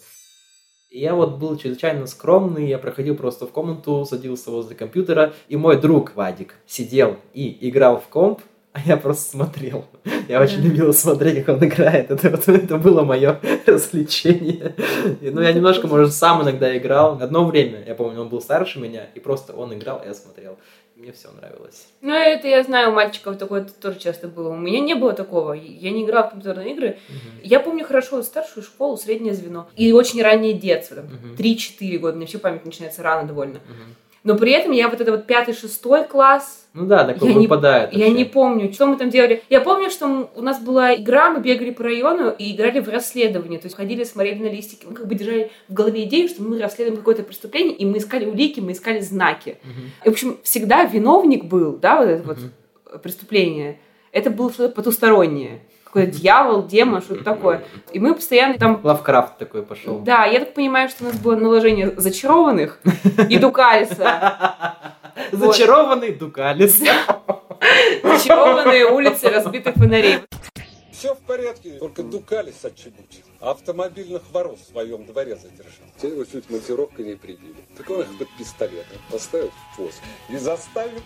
И я вот был чрезвычайно скромный, я проходил просто в комнату, садился возле компьютера, и мой друг Вадик сидел и играл в комп, а я просто смотрел. Я очень любил смотреть, как он играет. Это, вот, это было мое развлечение. Ну, я немножко, может, сам иногда играл. Одно время, я помню, он был старше меня, и просто он играл, а я смотрел мне все нравилось. Ну, это я знаю, у мальчиков такое тоже часто было. У меня не было такого. Я не играла в компьютерные игры. Угу. Я помню хорошо старшую школу, среднее звено. И очень раннее детство. Там, угу. 3-4 года. Мне все память начинается рано довольно. Угу. Но при этом я вот это вот пятый, шестой класс, ну да, такое я выпадает. Не, я не помню, что мы там делали. Я помню, что у нас была игра, мы бегали по району и играли в расследование. То есть ходили, смотрели на листики. Мы как бы держали в голове идею, что мы расследуем какое-то преступление, и мы искали улики, мы искали знаки. Угу. И, в общем, всегда виновник был, да, вот это угу. вот преступление. Это было что-то потустороннее какой-то дьявол, демон, что-то такое. И мы постоянно там... Лавкрафт такой пошел. Да, я так понимаю, что у нас было наложение зачарованных и Дукалиса. Зачарованный Дукалис. Зачарованные улицы разбитых фонарей. Все в порядке, только Дукалис отчебучил. Автомобильных воров в своем дворе задержал. Те его чуть монтировкой не прибили. Так он их под пистолетом поставил в пост и заставил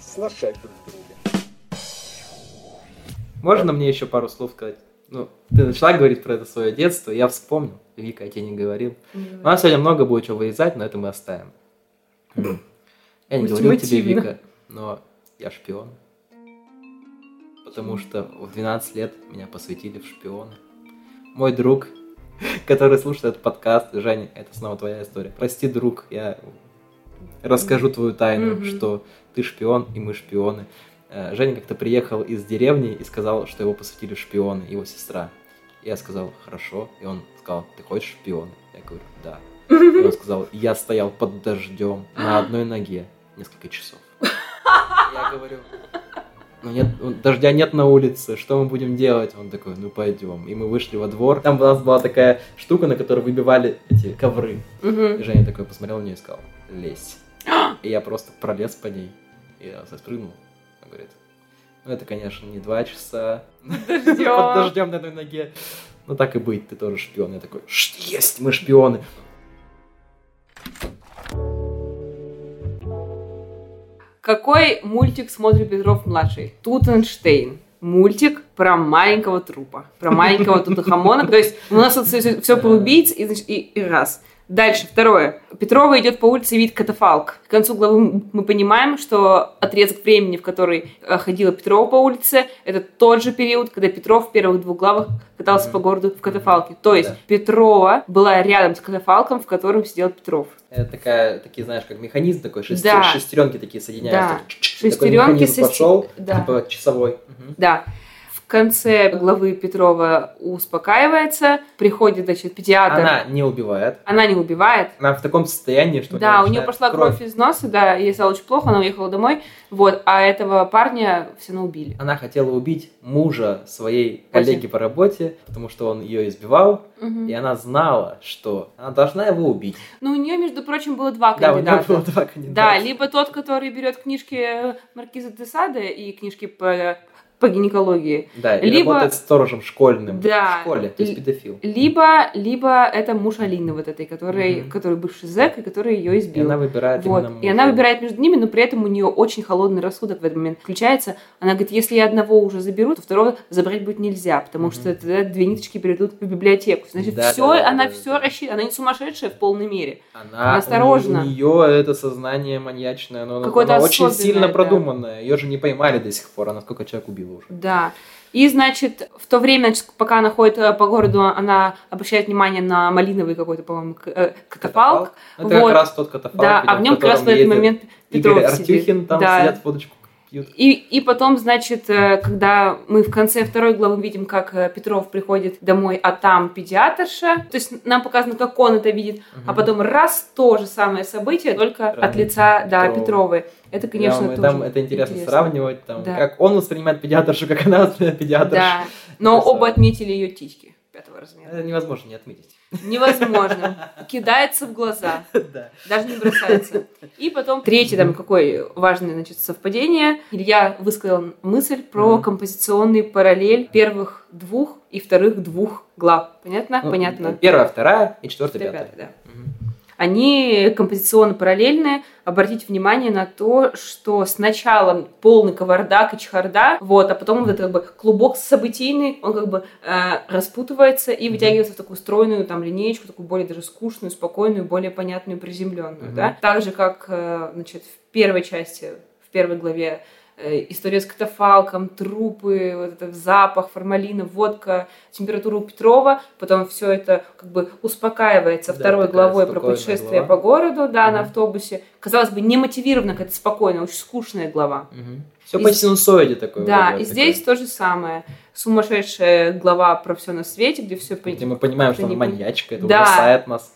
сношать друг друга. Можно мне еще пару слов сказать? Ну, ты начала говорить про это свое детство, я вспомнил. Вика, я тебе не говорил. У нас сегодня много будет чего вырезать, но это мы оставим. Я не говорил тебе, Вика, но я шпион. Потому что в 12 лет меня посвятили в шпионы. Мой друг, который слушает этот подкаст, Женя, это снова твоя история. Прости, друг, я расскажу твою тайну, что ты шпион, и мы шпионы. Э, Женя как-то приехал из деревни и сказал, что его посвятили шпионы, его сестра. Я сказал, хорошо. И он сказал, ты хочешь шпиона? Я говорю, да. И он сказал, я стоял под дождем на одной ноге несколько часов. Я говорю, ну нет, ну, дождя нет на улице, что мы будем делать? Он такой, ну пойдем. И мы вышли во двор. Там у нас была такая штука, на которой выбивали эти ковры. И Женя такой посмотрел на нее и сказал, лезь. И я просто пролез по ней. И я спрыгнул. Он говорит, ну это, конечно, не два часа. Под дождем на одной ноге. Ну так и быть, ты тоже шпион. Я такой, есть, мы шпионы. Какой мультик смотрит Петров-младший? Тутенштейн. Мультик про маленького трупа, про маленького Тутахамона. То есть у нас все, все про убийц и, и, и раз. Дальше, второе. Петрова идет по улице и видит катафалк. К концу главы мы понимаем, что отрезок времени, в который э, ходила Петрова по улице, это тот же период, когда Петров в первых двух главах катался mm-hmm. по городу в катафалке. То есть да. Петрова была рядом с катафалком, в котором сидел Петров. Это такая, такие, знаешь, как механизм такой, шести, да. шестеренки такие соединяются. Да. Шестеренки со... пошел, да. типа часовой. Угу. Да. В конце главы Петрова успокаивается, приходит, значит, педиатр. Она не убивает. Она не убивает. Она в таком состоянии, что Да, у нее пошла кровь. кровь из носа, да, ей стало очень плохо, она уехала домой. Вот, а этого парня все равно убили. Она хотела убить мужа своей коллеги по работе, потому что он ее избивал, угу. и она знала, что она должна его убить. Ну, у нее, между прочим, было два кандидата. Да, у нее было два кандидата. Да, либо тот, который берет книжки Маркиза де Саде и книжки по по гинекологии. Да, и Либо- работает сторожем школьным Да. в школе, то есть педофил. Либо, либо это муж Алины вот этой, который, Мгм. который бывший зэк, и который ее И избил. она выбирает Вот. именно И она мужа. выбирает между ними, но при этом у нее очень холодный рассудок в этот момент включается. Она говорит, если я одного уже заберу, то второго забрать будет нельзя, потому Мгм. что тогда две ниточки перейдут в библиотеку. Значит, Да, все, да, да, она да, все да. рассчитана. Она не сумасшедшая в полной мере. Она, Осторожно. У, нее это сознание маньячное, но Какое-то оно очень сильно да. продуманное. Ее же не поймали до сих пор, она сколько человек убила уже. Да. И, значит, в то время, значит, пока она ходит э, по городу, она обращает внимание на малиновый какой-то, по-моему, э, катафалк. Ну, Это вот. как раз тот катафалк, Да, а в нем как раз в этот момент Петров Игорь сидит. Артюхин там Да. сидят, водочку пьют. И, и потом, значит, э, когда мы в конце второй главы видим, как э, Петров приходит домой, а там педиатрша, то есть нам показано, как он это видит, а Мгм. потом раз то же самое событие, только Стороны от лица, да, Петровой. Это, конечно, Прям, тоже там это интересно, сравнивать, там, Да. как он воспринимает педиатршу, как она воспринимает педиатршу. Да, но Красава. оба отметили ее титьки пятого размера. Это невозможно не отметить. Невозможно. Кидается в глаза. Да. Даже не бросается. И потом третье, там, какое важное, значит, совпадение. Илья высказал мысль про Мгм. композиционный параллель первых двух и вторых двух глав. Понятно? Ну, Понятно. Первая, вторая и четвертая, Пятая, пятая. да. Мгм. Они композиционно параллельные. Обратите внимание на то, что сначала полный кавардак и чехарда, вот, а потом вот этот как бы клубок событийный, он как бы э, распутывается и вытягивается в такую стройную там линеечку, такую более даже скучную, спокойную, более понятную, приземленную, Мгм. да. Так же, как, э, значит, в первой части, в первой главе история с катафалком, трупы, вот это запах, формалина, водка, температура у Петрова, потом все это как бы успокаивается Да, второй главой про путешествие глава. по городу, да, на Мгм. автобусе. Казалось бы, не мотивированно, какая-то спокойная, очень скучная глава. Все И по синусоиде такое. да, и такое. здесь то же самое. Сумасшедшая глава про все на свете, где все Где мы понимаем, что она маньячка, это Да. ужасает нас.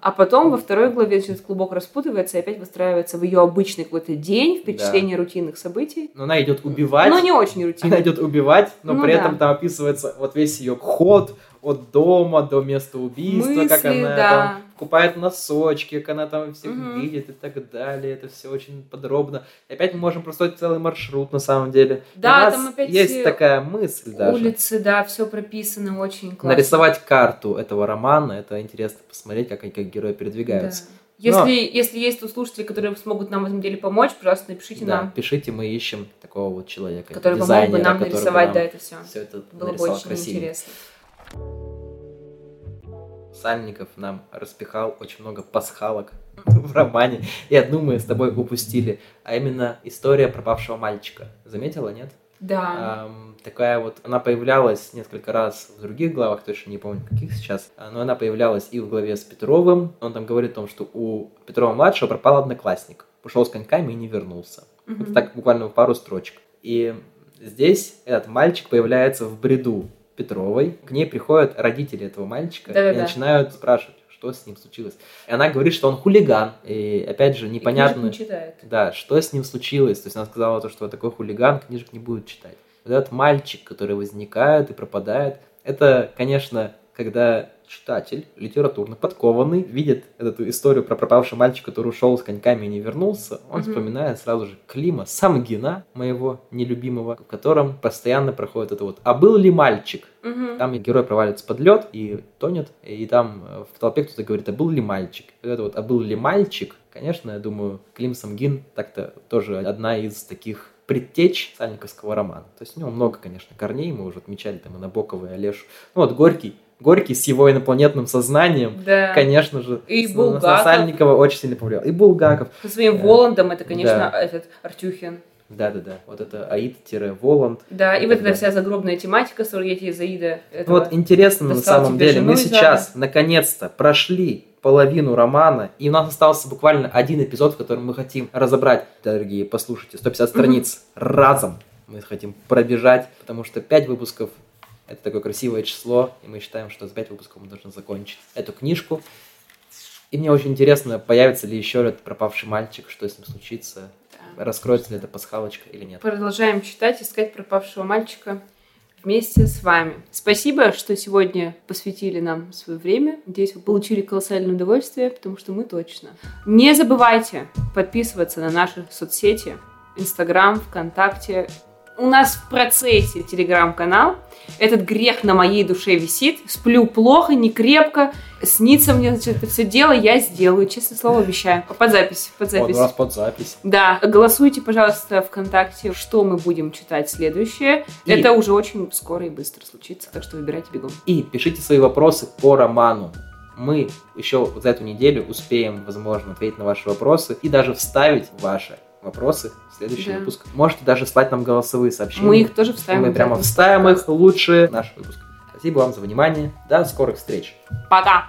А потом во второй главе значит, клубок распутывается и опять выстраивается в ее обычный какой-то день, в перечислении рутинных событий. Но она идет убивать. Но не очень Она рутинно. идет убивать, но Ну при да. этом там описывается вот весь ее ход от дома до места убийства, как Мысли, она да. там покупает носочки, как она там всех Мгм. видит и так далее. Это все очень подробно. И опять мы можем простроить целый маршрут на самом деле. Да, У там опять есть такая мысль даже. Улицы, да, все прописано очень классно. Нарисовать карту этого романа, это интересно посмотреть, как они как герои передвигаются. Да. Если, если есть тут слушатели, которые смогут нам в этом деле помочь, пожалуйста, напишите Да, нам, пишите, мы ищем такого вот человека, который помог бы дизайнера, нам который бы нарисовать, нам да, это все. все это Было бы очень красиво. интересно. Сальников нам распихал очень много пасхалок в романе, и одну мы с тобой упустили, а именно история пропавшего мальчика. Заметила, нет? Да. Ам, такая вот, она появлялась несколько раз в других главах, точно не помню каких сейчас, но она появлялась и в главе с Петровым. Он там говорит о том, что у Петрова-младшего пропал одноклассник, ушел с коньками и не вернулся. Мгм. Это так буквально в пару строчек. И здесь этот мальчик появляется в бреду Петровой. К ней приходят родители этого мальчика Да-да-да. и начинают спрашивать, что с ним случилось. И она говорит, что он хулиган. И опять же, И непонятно, книжек не читает. да, что с ним случилось. То есть она сказала, то, что такой хулиган книжек не будет читать. Вот этот мальчик, который возникает и пропадает, это, конечно, когда читатель, литературно подкованный, видит эту историю про пропавшего мальчика, который ушел с коньками и не вернулся, он Мгм. вспоминает сразу же Клима Самгина, моего нелюбимого, в котором постоянно проходит это вот «А был ли мальчик?» Мгм. Там герой проваливается под лед и тонет, и там э, в толпе кто-то говорит, а был ли мальчик? И это вот, а был ли мальчик? Конечно, я думаю, Клим Самгин так-то тоже одна из таких предтеч сальниковского романа. То есть у него много, конечно, корней, мы уже отмечали там и Набокова, и Олешу. Ну вот Горький, Горький с его инопланетным сознанием, Да. конечно же, И с- Булгаков. на Сальникова очень сильно повлиял. И Булгаков. Со своим Да. Воландом это, конечно, Да. этот Артюхин. Да-да-да, вот это Аид-Воланд. Да, и вот эта вся загробная тематика Сургети и Заида. Ну этого. Вот интересно на самом деле, мы из сейчас наконец-то прошли половину романа, и у нас остался буквально один эпизод, в котором мы хотим разобрать, дорогие, послушайте, 150 страниц разом мы хотим пробежать, потому что 5 выпусков это такое красивое число, и мы считаем, что за 5 выпусков мы должны закончить эту книжку. И мне очень интересно, появится ли еще этот пропавший мальчик, что с ним случится, раскроется ли эта пасхалочка или нет. Продолжаем читать, искать пропавшего мальчика вместе с вами. Спасибо, что сегодня посвятили нам свое время. Надеюсь, вы получили колоссальное удовольствие, потому что мы точно. Не забывайте подписываться на наши соцсети. Инстаграм, ВКонтакте, У нас в процессе телеграм-канал. Этот грех на моей душе висит. Сплю плохо, не крепко. Снится мне, значит, это все дело я сделаю. Честное слово, обещаю. Под запись, под Вот, запись. у нас под запись. Да, голосуйте, пожалуйста, ВКонтакте, что мы будем читать следующее. И- Это уже очень скоро и быстро случится, так что выбирайте бегом. И пишите свои вопросы по роману. Мы еще за эту неделю успеем, возможно, ответить на ваши вопросы и даже вставить ваши вопросы следующий Да. выпуск. Можете даже слать нам голосовые сообщения. Мы их тоже вставим. мы прямо вставим их лучше наш выпуск. Спасибо вам за внимание. До скорых встреч. Пока!